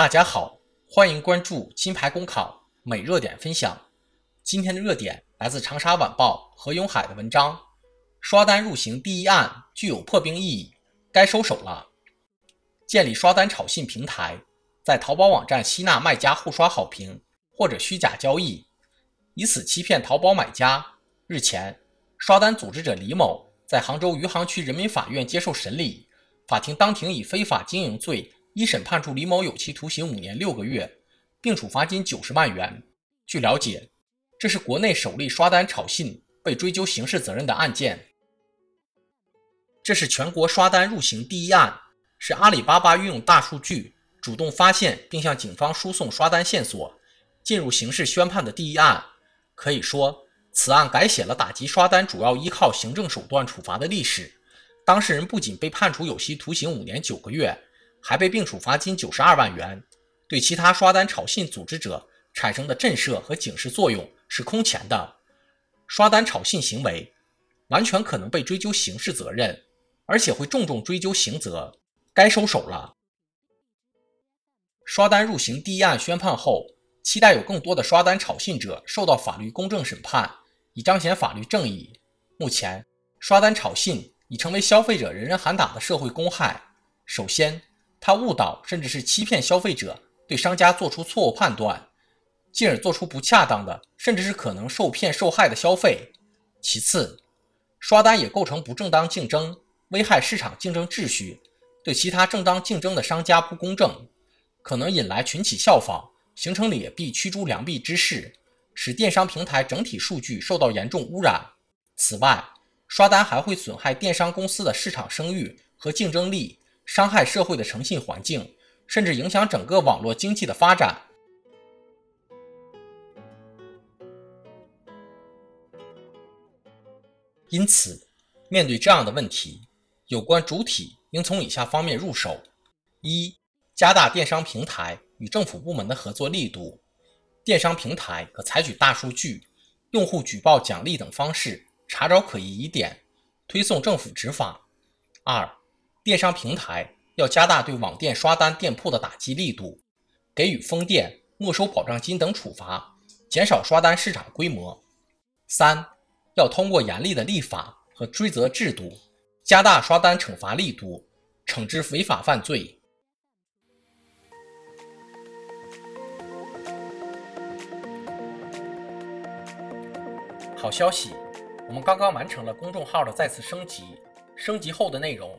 大家好，欢迎关注金牌公考每热点分享。今天的热点来自长沙晚报何永海的文章：刷单入刑第一案具有破冰意义，该收手了。建立刷单炒信平台，在淘宝网站吸纳卖家互刷好评或者虚假交易，以此欺骗淘宝买家。日前，刷单组织者李某在杭州余杭区人民法院接受审理，法庭当庭以非法经营罪一审判处李某有期徒刑五年六个月，并处罚金九十万元。据了解，这是国内首例刷单炒信被追究刑事责任的案件。这是全国刷单入刑第一案，是阿里巴巴运用大数据主动发现并向警方输送刷单线索，进入刑事宣判的第一案。可以说，此案改写了打击刷单主要依靠行政手段处罚的历史。当事人不仅被判处有期徒刑五年九个月。还被并处罚金九十二万元，对其他刷单炒信组织者产生的震慑和警示作用是空前的。刷单炒信行为完全可能被追究刑事责任，而且会重重追究刑责，该收手了。刷单入刑第一案宣判后，期待有更多的刷单炒信者受到法律公正审判，以彰显法律正义。目前，刷单炒信已成为消费者人人喊打的社会公害。首先，他误导甚至是欺骗消费者，对商家做出错误判断，进而做出不恰当的，甚至是可能受骗受害的消费。其次，刷单也构成不正当竞争，危害市场竞争秩序，对其他正当竞争的商家不公正，可能引来群起效仿，形成劣币驱逐良币之势，使电商平台整体数据受到严重污染。此外，刷单还会损害电商公司的市场声誉和竞争力。伤害社会的诚信环境，甚至影响整个网络经济的发展。因此，面对这样的问题，有关主体应从以下方面入手：一、加大电商平台与政府部门的合作力度。电商平台可采取大数据、用户举报奖励等方式，查找可疑疑点，推送政府执法。二、电商平台要加大对网店刷单店铺的打击力度，给予封店、没收保障金等处罚，减少刷单市场规模。三，要通过严厉的立法和追责制度，加大刷单惩罚力度，惩治违法犯罪。好消息，我们刚刚完成了公众号的再次升级，升级后的内容。